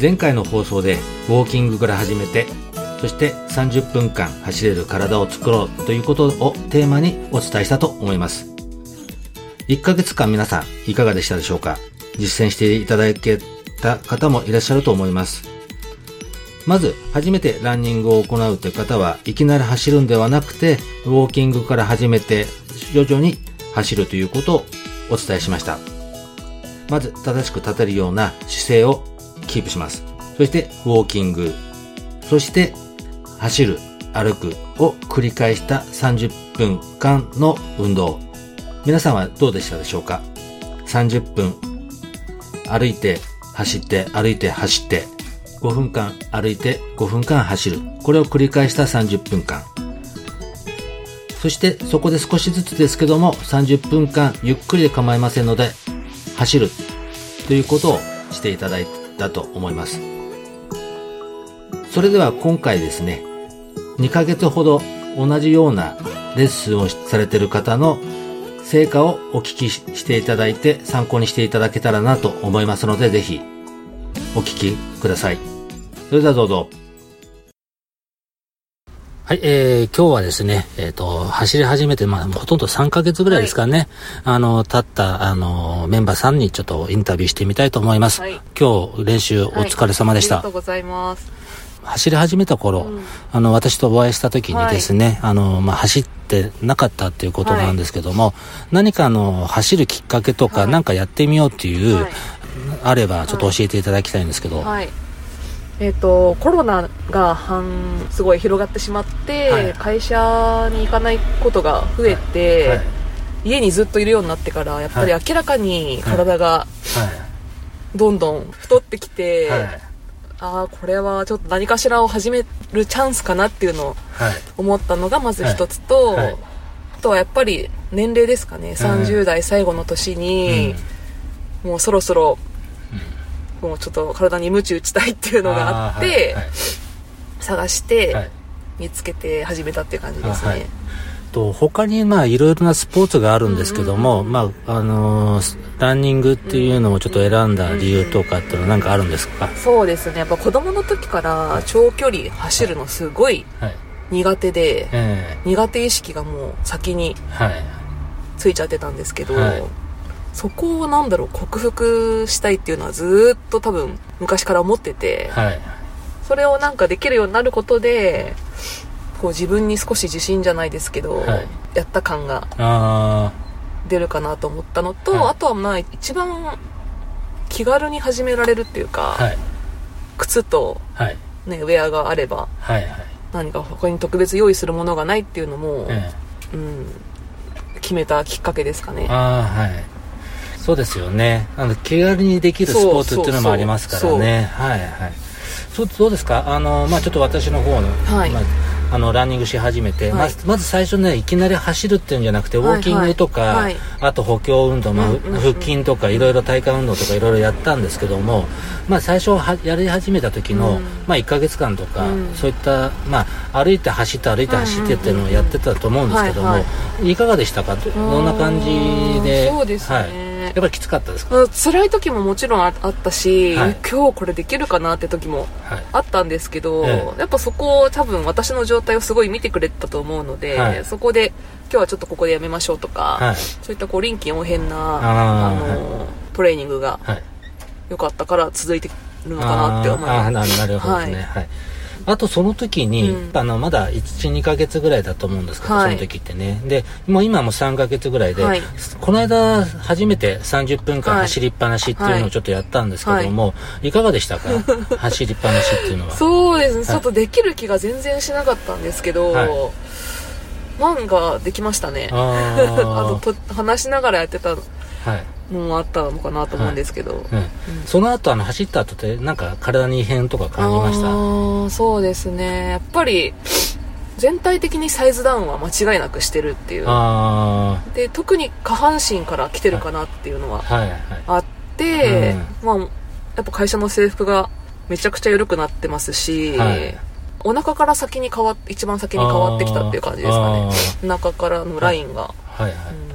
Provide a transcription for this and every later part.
前回の放送でウォーキングから始めてそして30分間走れる体を作ろうということをテーマにお伝えしたと思います。1ヶ月間皆さんいかがでしたでしょうか？実践していただけた方もいらっしゃると思います。まず、初めてランニングを行うという方は、いきなり走るんではなくて、ウォーキングから始めて、徐々に走るということをお伝えしました。まず、正しく立てるような姿勢をキープします。そして、ウォーキング。そして、走る、歩くを繰り返した30分間の運動。皆さんはどうでしたでしょうか ?30 分歩いて、走って、歩いて、走って、5分間歩いて5分間走る。これを繰り返した30分間。そしてそこで少しずつですけども30分間ゆっくりで構いませんので走るということをしていただいてだと思います。それでは今回ですね、2ヶ月ほど同じようなレッスンをされている方の成果をお聞きしていただいて参考にしていただけたらなと思いますのでぜひお聞きください。それではどうぞ。はい、えー、今日はですね、えっ、ー、と、走り始めて、まあ、ほとんど3ヶ月ぐらいですかね、はい、あの、経った、あの、メンバーさんにちょっとインタビューしてみたいと思います。はい、今日、練習お疲れ様でした。はい、ありがとうございます。走り始めた頃、うん、あの、私とお会いした時にですね、あの、まあ、走ってなかったっていうことなんですけども、何かあの、走るきっかけとか、何かやってみようっていう、あれば、ちょっと教えていただきたいんですけど。はいえーと、コロナが半すごい広がってしまって、はい、会社に行かないことが増えて、はい。はい、家にずっといるようになってからやっぱり明らかに体がどんどん太ってきて、ああこれはちょっと何かしらを始めるチャンスかなっていうのを思ったのがまず一つと、あとはやっぱり年齢ですかね。30代最後の年に、もうそろそろもうちょっと体に鞭打ちたいっていうのがあって、はいはい、探して見つけて始めたっていう感じですね。と他にまあいろいろなスポーツがあるんですけども、まああのー、ランニングっていうのをちょっと選んだ理由とかっていうのは何かあるんですか、そうですね。やっぱ子供の時から長距離走るのすごい苦手で、苦手意識がもう先についちゃってたんですけど、はいそこをなんだろう克服したいっていうのはずっと多分昔から思ってて、はい、それをなんかできるようになることでこう自分に少し自信じゃないですけど、はい、やった感が出るかなと思ったのと、はい、あとはまあ一番気軽に始められるっていうか、靴と、ね、ウェアがあれば、はいはい、何か他に特別用意するものがないっていうのも、うん、決めたきっかけですかね。はいそうですよね。あの気軽にできるスポーツっていうのもありますからね。はいはい。そうどうですか？あの、まあ、ちょっと私の方の、はい、まああのランニングし始めて、はい、まずまず最初ねいきなり走るっていうんじゃなくてウォーキングとか、はい。はい、あと補強運動、まあ、腹筋とかいろいろ体幹運動とかいろいろやったんですけども、まあ、最初はやり始めた時の、うん、まあ、1か月間とか、うん、そういった、まあ、歩いて走って歩いて走ってっていうのをやってたと思うんですけども、いかがでしたか？どんな感じで？そうですね、はいやっぱりきつかったですか？辛い時ももちろんあったし、はい、今日これできるかなって時もあったんですけど、はいやっぱそこを多分私の状態をすごい見てくれたと思うので、はい、そこで今日はちょっとここでやめましょうとか、そういったこう臨機応変なあの、トレーニングが良かったから続いてるのかなって思います。なるほどね、はいあとその時に、うん、あのまだ12か月ぐらいだと思うんですけど、はい、その時ってね。でもう今も3か月ぐらいで、はい、この間初めて30分間走りっぱなしっていうのをちょっとやったんですけども、はい、いかがでしたか？走りっぱなしっていうのは。そうですね、ちょっとできる気が全然しなかったんですけど、なんかできましたね。あ のと話しながらやってたのもあったのかなと思うんですけど、はい。うんうん、その後あの走った後ってなんか体に異変とか感じました？そうですね。やっぱり全体的にサイズダウンは間違いなくしてるっていう。で特に下半身から来てるかなっていうのはあって、まあ、やっぱ会社の制服がめちゃくちゃ緩くなってますし、はい、お腹から先に変わ一番先に変わってきたっていう感じですかね。お腹からのラインが、はいはい、うん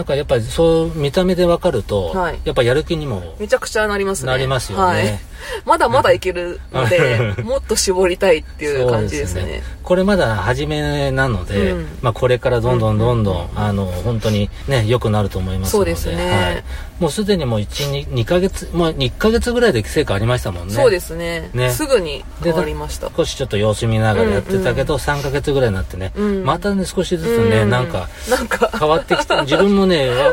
なんかやっぱりそう見た目で分かると、はい、やっぱやる気にもめちゃくちゃなりますね。なりますよね、はい、まだまだいけるのでもっと絞りたいっていう感じですね、ね、これまだ初めなので、うん、まあ、これからどんどんどんどん、うん、あの本当にね良くなると思いますので。そうですね、はい、もうすでにもう12 2ヶ月まあ1ヶ月ぐらいで成果ありましたもんね。そうですね。ね。すぐに変わりました。少しちょっと様子見ながらやってたけど、うんうん、3ヶ月ぐらいになってね、うん、またね少しずつね、うん、なんかなんか変わってきて自分もね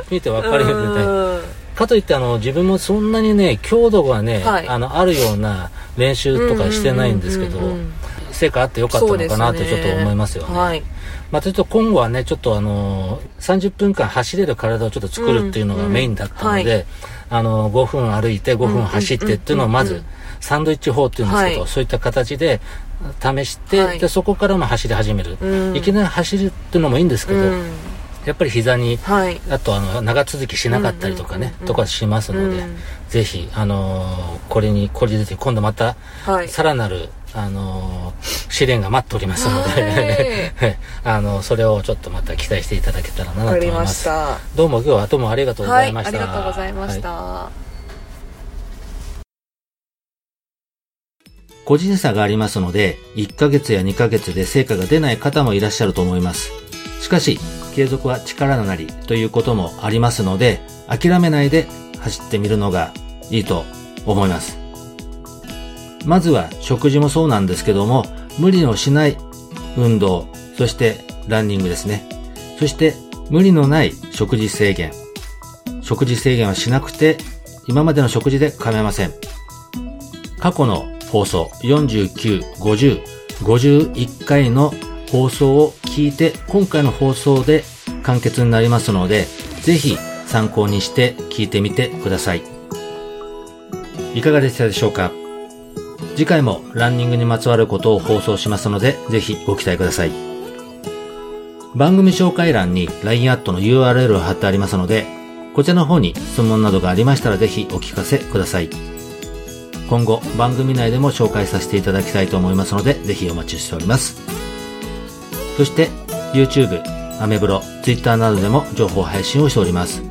見て分かるよねかといってあの自分もそんなにね強度がね、はい、あのあるような練習とかしてないんですけど、成果あってよかったのかなってちょっと思いますよね。はい。まあ、というと今後はねちょっとあの30分間走れる体をちょっと作るっていうのがメインだったので、うんうんはい、あの5分歩いて5分走ってっていうのをまずサンドイッチ法っていうんですけど、はい、そういった形で試して、はい、でそこからも走り始める、うん、いきなり走るっていうのもいいんですけど、うんやっぱり膝に、はい、あとあの長続きしなかったりとかね、とかしますので、うん、ぜひ、あのー、これにこれで今度また、はい、さらなる、あのー、試練が待っておりますので、はい、あのそれをちょっとまた期待していただけたらなと思います。どうも今日はどうもありがとうございました、ありがとうございました、個人差がありますので、1ヶ月や2ヶ月で成果が出ない方もいらっしゃると思います。しかし、継続は力なりということもありますので、諦めないで走ってみるのがいいと思います。まずは食事もそうなんですけども、無理のしない運動、そしてランニングですね。そして無理のない食事制限。食事制限はしなくて、今までの食事で構いません。過去の放送49、50、51回の放送を聞いて、今回の放送で完結になりますので、ぜひ参考にして聞いてみてください。いかがでしたでしょうか？次回もランニングにまつわることを放送しますので、ぜひご期待ください。番組紹介欄に LINE アットの URL を貼ってありますので、こちらの方に質問などがありましたらぜひお聞かせください。今後番組内でも紹介させていただきたいと思いますので、ぜひお待ちしております。そして YouTube、アメブロ、Twitter などでも情報配信をしております。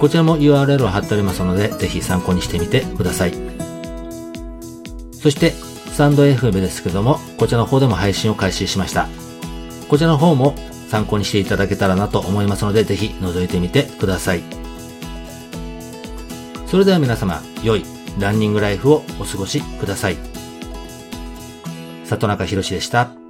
こちらも URL を貼っておりますので、ぜひ参考にしてみてください。そして、スタンド FM ですけども、こちらの方でも配信を開始しました。こちらの方も参考にしていただけたらなと思いますので、ぜひ覗いてみてください。それでは皆様、良いランニングライフをお過ごしください。里中博でした。